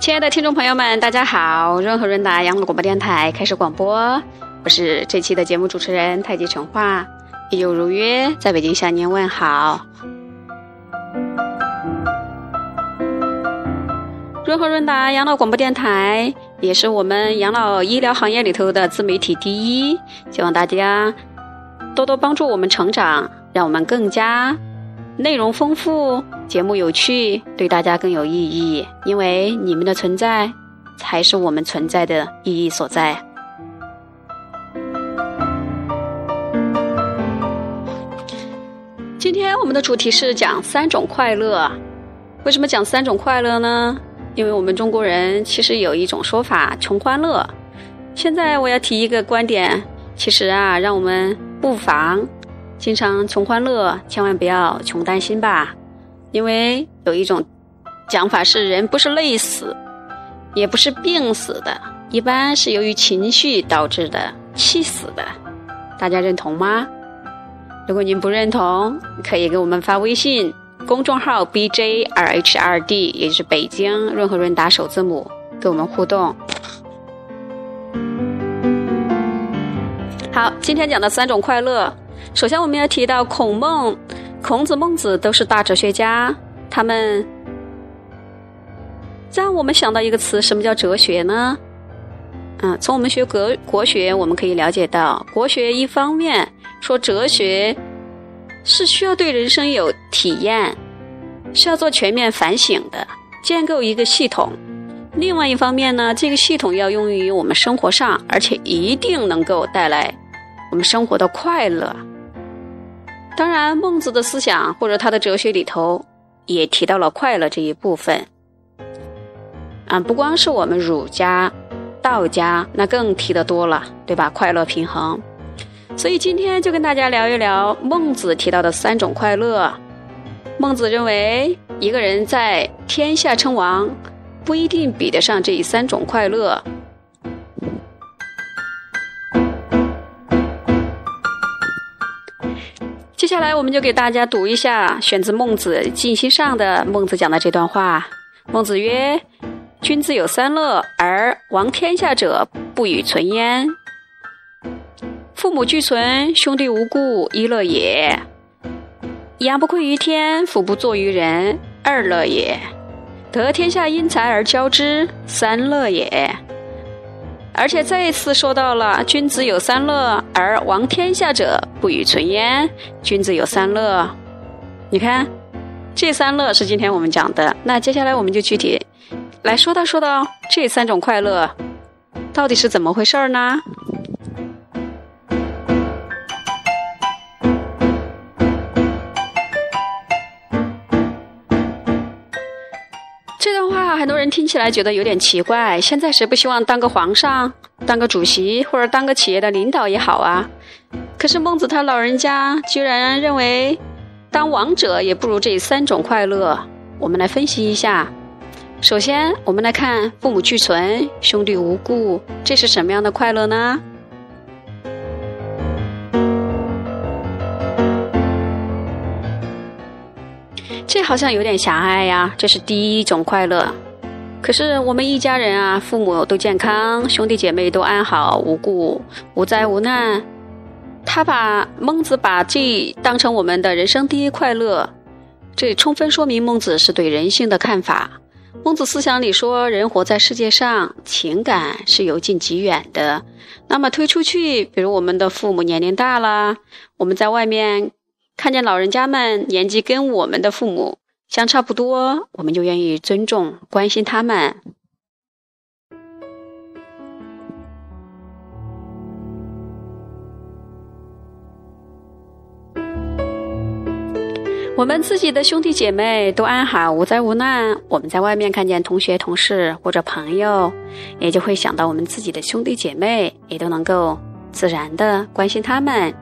亲爱的听众朋友们，大家好！润和润达养老广播电台开始广播，我是这期的节目主持人太极陈化，一有如约在北京向您问好。润和润达养老广播电台也是我们养老医疗行业里头的自媒体第一，希望大家多多帮助我们成长，让我们更加。内容丰富，节目有趣，对大家更有意义。因为你们的存在，才是我们存在的意义所在。今天我们的主题是讲三种快乐。为什么讲三种快乐呢？因为我们中国人其实有一种说法“穷欢乐”。现在我要提一个观点，其实啊，让我们不妨。经常穷欢乐，千万不要穷担心吧，因为有一种讲法是，人不是累死，也不是病死的，一般是由于情绪导致的气死的。大家认同吗？如果您不认同，可以给我们发微信公众号 B J R H R D，也就是北京润和润达首字母，跟我们互动。好，今天讲的三种快乐。首先，我们要提到孔孟、孔子、孟子都是大哲学家，他们让我们想到一个词，什么叫哲学呢？嗯，从我们学国国学，我们可以了解到，国学一方面说哲学是需要对人生有体验，是要做全面反省的，建构一个系统；另外一方面呢，这个系统要用于我们生活上，而且一定能够带来我们生活的快乐。当然，孟子的思想或者他的哲学里头也提到了快乐这一部分。啊，不光是我们儒家、道家，那更提的多了，对吧？快乐平衡。所以今天就跟大家聊一聊孟子提到的三种快乐。孟子认为，一个人在天下称王，不一定比得上这三种快乐。下来，我们就给大家读一下选自《孟子尽心上》的孟子讲的这段话。孟子曰：“君子有三乐，而王天下者不与存焉。父母俱存，兄弟无故，一乐也；养不愧于天，俯不作于人，二乐也；得天下英才而交之，三乐也。”而且再一次说到了，君子有三乐，而王天下者不与存焉。君子有三乐，你看，这三乐是今天我们讲的。那接下来我们就具体来说道说道这三种快乐到底是怎么回事儿呢？很多人听起来觉得有点奇怪。现在谁不希望当个皇上、当个主席或者当个企业的领导也好啊？可是孟子他老人家居然认为，当王者也不如这三种快乐。我们来分析一下。首先，我们来看父母俱存、兄弟无故，这是什么样的快乐呢？好像有点狭隘呀，这是第一种快乐。可是我们一家人啊，父母都健康，兄弟姐妹都安好无故，无灾无难。他把孟子把这当成我们的人生第一快乐，这充分说明孟子是对人性的看法。孟子思想里说，人活在世界上，情感是由近及远的。那么推出去，比如我们的父母年龄大了，我们在外面。看见老人家们年纪跟我们的父母相差不多，我们就愿意尊重、关心他们。我们自己的兄弟姐妹都安好、无灾无难，我们在外面看见同学、同事或者朋友，也就会想到我们自己的兄弟姐妹，也都能够自然的关心他们。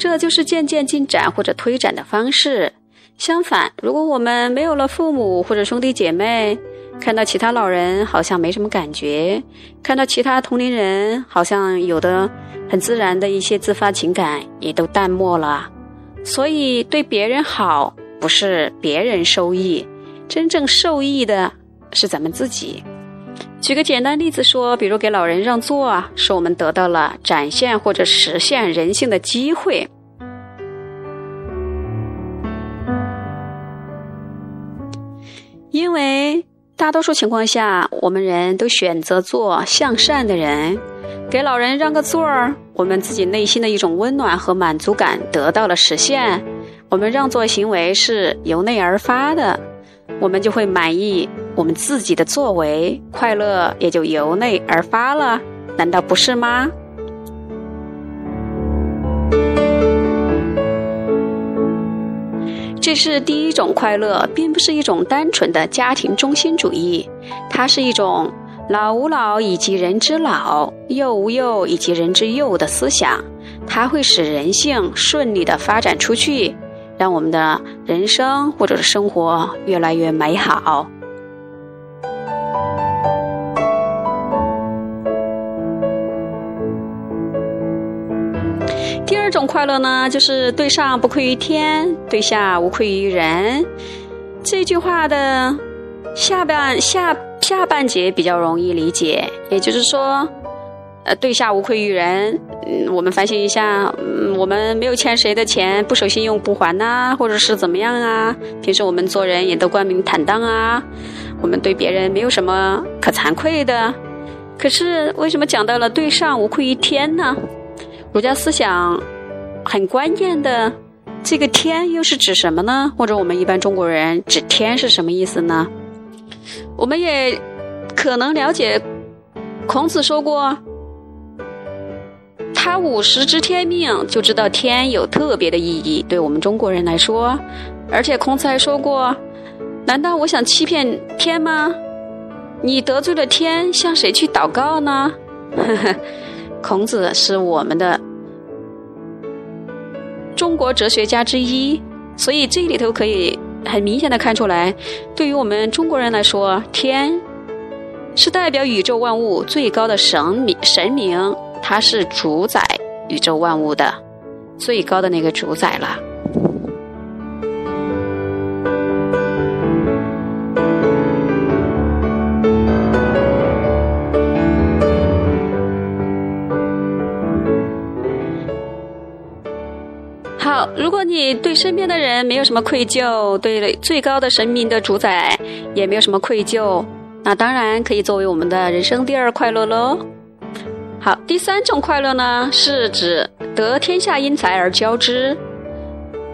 这就是渐渐进展或者推展的方式。相反，如果我们没有了父母或者兄弟姐妹，看到其他老人好像没什么感觉，看到其他同龄人好像有的很自然的一些自发情感也都淡漠了。所以，对别人好不是别人受益，真正受益的是咱们自己。举个简单例子说，比如给老人让座啊，是我们得到了展现或者实现人性的机会。因为大多数情况下，我们人都选择做向善的人，给老人让个座儿，我们自己内心的一种温暖和满足感得到了实现。我们让座行为是由内而发的。我们就会满意我们自己的作为，快乐也就由内而发了，难道不是吗？这是第一种快乐，并不是一种单纯的家庭中心主义，它是一种老吾老以及人之老，幼吾幼以及人之幼的思想，它会使人性顺利的发展出去。让我们的人生或者是生活越来越美好。种快乐呢，就是对上不愧于天，对下无愧于人。这句话的下半下下半节比较容易理解，也就是说。呃，对下无愧于人。嗯，我们反省一下，嗯，我们没有欠谁的钱，不守信用不还呐，或者是怎么样啊？平时我们做人也都光明坦荡啊，我们对别人没有什么可惭愧的。可是为什么讲到了对上无愧于天呢？儒家思想很关键的这个天又是指什么呢？或者我们一般中国人指天是什么意思呢？我们也可能了解，孔子说过。他五十知天命，就知道天有特别的意义，对我们中国人来说。而且孔子还说过：“难道我想欺骗天吗？你得罪了天，向谁去祷告呢？”呵呵，孔子是我们的中国哲学家之一，所以这里头可以很明显的看出来，对于我们中国人来说，天是代表宇宙万物最高的神明，神明。它是主宰宇宙万物的最高的那个主宰了。如果你对身边的人没有什么愧疚，对最高的神明的主宰也没有什么愧疚，那当然可以作为我们的人生第二快乐喽。好，第三种快乐呢，是指得天下英才而教之。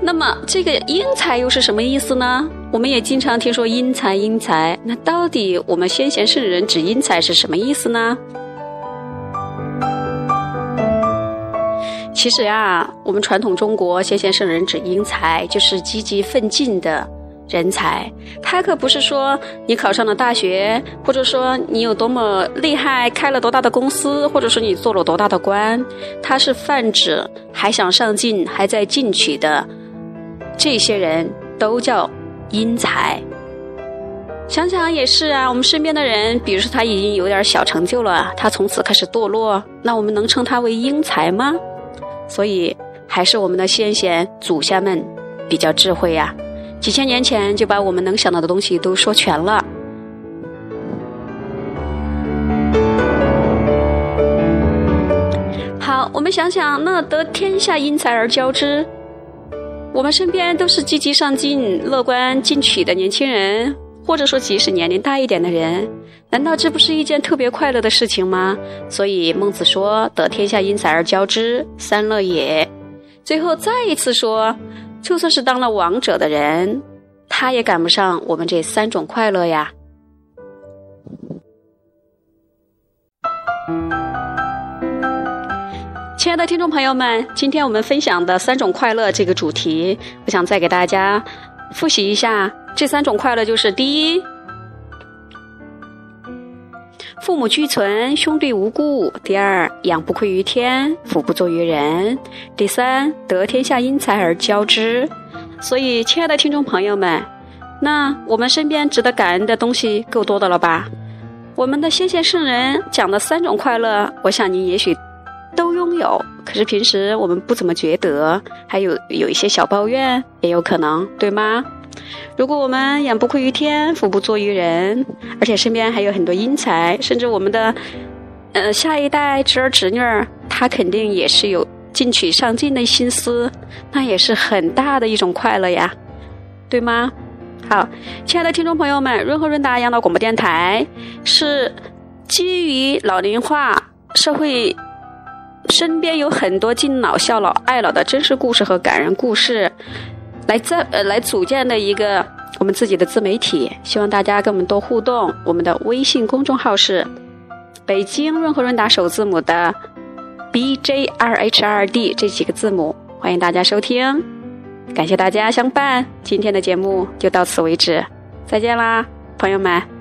那么，这个英才又是什么意思呢？我们也经常听说英才，英才。那到底我们先贤圣人指英才是什么意思呢？其实呀，我们传统中国先贤圣人指英才，就是积极奋进的。人才，他可不是说你考上了大学，或者说你有多么厉害，开了多大的公司，或者说你做了多大的官，他是泛指还想上进、还在进取的这些人都叫英才。想想也是啊，我们身边的人，比如说他已经有点小成就了，他从此开始堕落，那我们能称他为英才吗？所以还是我们的先贤祖先们比较智慧呀。几千年前就把我们能想到的东西都说全了。好，我们想想，那得天下英才而教之，我们身边都是积极上进、乐观进取的年轻人，或者说即使年龄大一点的人，难道这不是一件特别快乐的事情吗？所以孟子说：“得天下英才而教之，三乐也。”最后再一次说。就算是当了王者的人，他也赶不上我们这三种快乐呀。亲爱的听众朋友们，今天我们分享的三种快乐这个主题，我想再给大家复习一下。这三种快乐就是第一。父母俱存，兄弟无故。第二，养不愧于天，福不作于人。第三，得天下英才而教之。所以，亲爱的听众朋友们，那我们身边值得感恩的东西够多的了吧？我们的先贤圣人讲的三种快乐，我想您也许都拥有。可是平时我们不怎么觉得，还有有一些小抱怨，也有可能，对吗？如果我们养不愧于天，福不作于人，而且身边还有很多英才，甚至我们的呃下一代侄儿侄女儿，他肯定也是有进取上进的心思，那也是很大的一种快乐呀，对吗？好，亲爱的听众朋友们，润和润达养老广播电台是基于老龄化社会。身边有很多敬老、孝老、爱老的真实故事和感人故事，来这呃来组建的一个我们自己的自媒体，希望大家跟我们多互动。我们的微信公众号是北京润和润达首字母的 B J R H R D 这几个字母，欢迎大家收听。感谢大家相伴，今天的节目就到此为止，再见啦，朋友们。